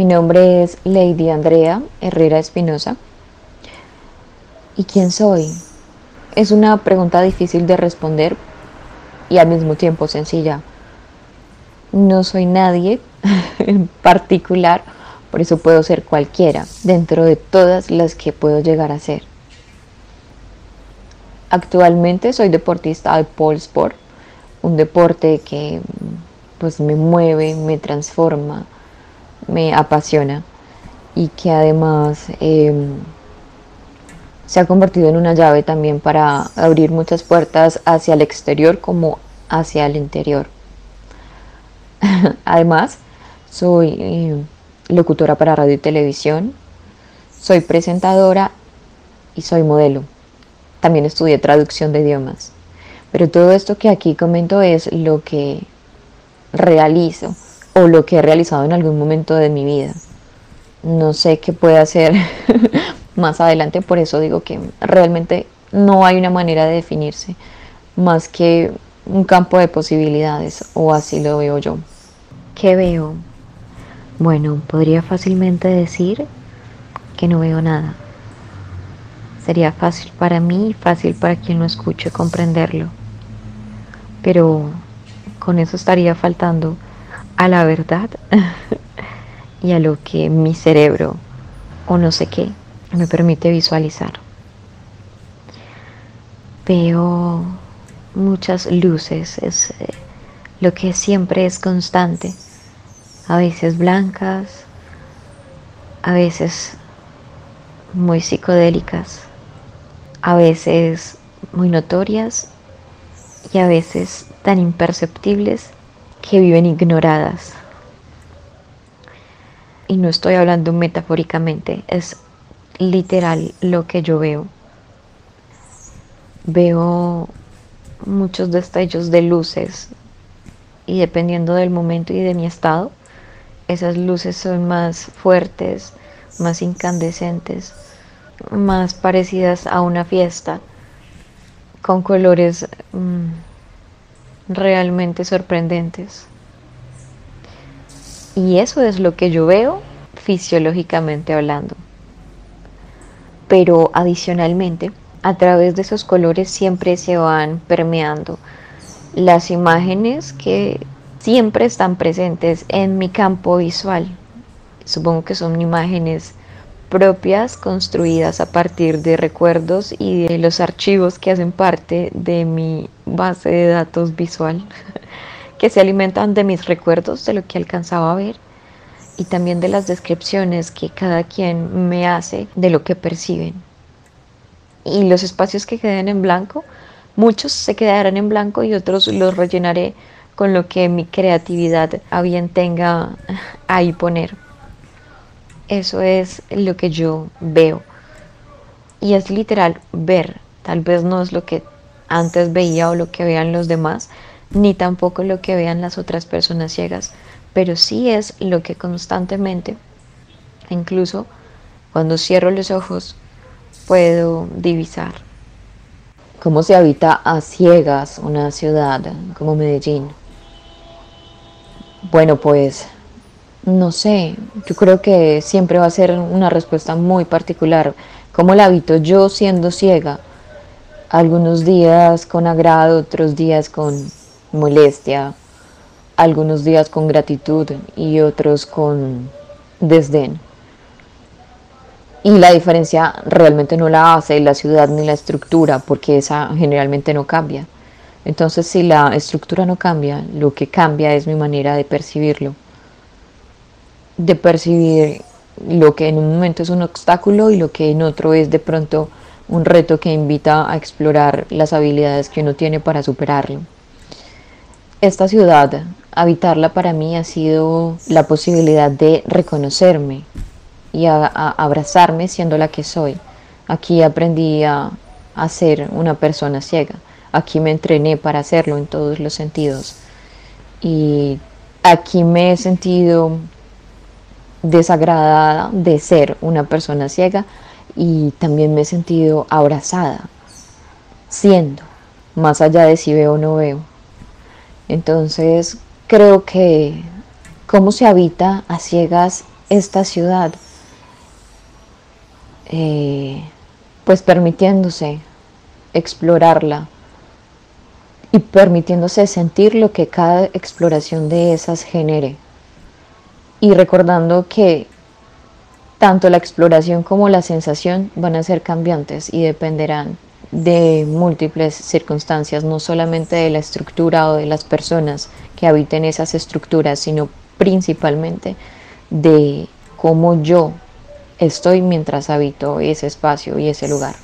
Mi nombre es Lady Andrea Herrera Espinosa. ¿Y quién soy? Es una pregunta difícil de responder y al mismo tiempo sencilla. No soy nadie en particular, por eso puedo ser cualquiera dentro de todas las que puedo llegar a ser. Actualmente soy deportista de pole sport, un deporte que pues me mueve, me transforma, me apasiona y que además em, se ha convertido en una llave también para abrir muchas puertas hacia el exterior como hacia el interior. además, soy em, locutora para radio y televisión, soy presentadora y soy modelo. También estudié traducción de idiomas. Pero todo esto que aquí comento es lo que realizo o lo que he realizado en algún momento de mi vida. No sé qué puede hacer más adelante, por eso digo que realmente no hay una manera de definirse más que un campo de posibilidades, o así lo veo yo. ¿Qué veo? Bueno, podría fácilmente decir que no veo nada. Sería fácil para mí y fácil para quien lo escuche comprenderlo. Pero con eso estaría faltando a la verdad y a lo que mi cerebro o no sé qué me permite visualizar. Veo muchas luces, es eh, lo que siempre es constante, a veces blancas, a veces muy psicodélicas, a veces muy notorias y a veces tan imperceptibles que viven ignoradas. Y no estoy hablando metafóricamente, es literal lo que yo veo. Veo muchos destellos de luces y dependiendo del momento y de mi estado, esas luces son más fuertes, más incandescentes, más parecidas a una fiesta, con colores mm, realmente sorprendentes. Y eso es lo que yo veo fisiológicamente hablando. Pero adicionalmente, a través de esos colores siempre se van permeando las imágenes que siempre están presentes en mi campo visual. Supongo que son imágenes propias construidas a partir de recuerdos y de los archivos que hacen parte de mi base de datos visual, que se alimentan de mis recuerdos, de lo que alcanzaba a ver y también de las descripciones que cada quien me hace de lo que perciben. Y los espacios que queden en blanco, muchos se quedarán en blanco y otros los rellenaré con lo que mi creatividad a bien tenga ahí poner. Eso es lo que yo veo. Y es literal ver. Tal vez no es lo que antes veía o lo que vean los demás, ni tampoco lo que vean las otras personas ciegas, pero sí es lo que constantemente, incluso cuando cierro los ojos, puedo divisar. ¿Cómo se habita a ciegas una ciudad como Medellín? Bueno, pues no sé, yo creo que siempre va a ser una respuesta muy particular. ¿Cómo la habito yo siendo ciega? Algunos días con agrado, otros días con molestia, algunos días con gratitud y otros con desdén. Y la diferencia realmente no la hace la ciudad ni la estructura, porque esa generalmente no cambia. Entonces, si la estructura no cambia, lo que cambia es mi manera de percibirlo de percibir lo que en un momento es un obstáculo y lo que en otro es de pronto un reto que invita a explorar las habilidades que uno tiene para superarlo. Esta ciudad, habitarla para mí ha sido la posibilidad de reconocerme y a, abrazarme siendo la que soy. Aquí aprendí a, a ser una persona ciega. Aquí me entrené para hacerlo en todos los sentidos. Y aquí me he sentido desagradada de ser una persona ciega y también me he sentido abrazada, siendo, más allá de si veo o no veo. Entonces creo que cómo se habita a ciegas esta ciudad, eh, pues permitiéndose explorarla y permitiéndose sentir lo que cada exploración de esas genere. Y recordando que tanto la exploración como la sensación van a ser cambiantes y dependerán de múltiples circunstancias, no solamente de la estructura o de las personas que habiten esas estructuras, sino principalmente de cómo yo estoy mientras habito ese espacio y ese lugar.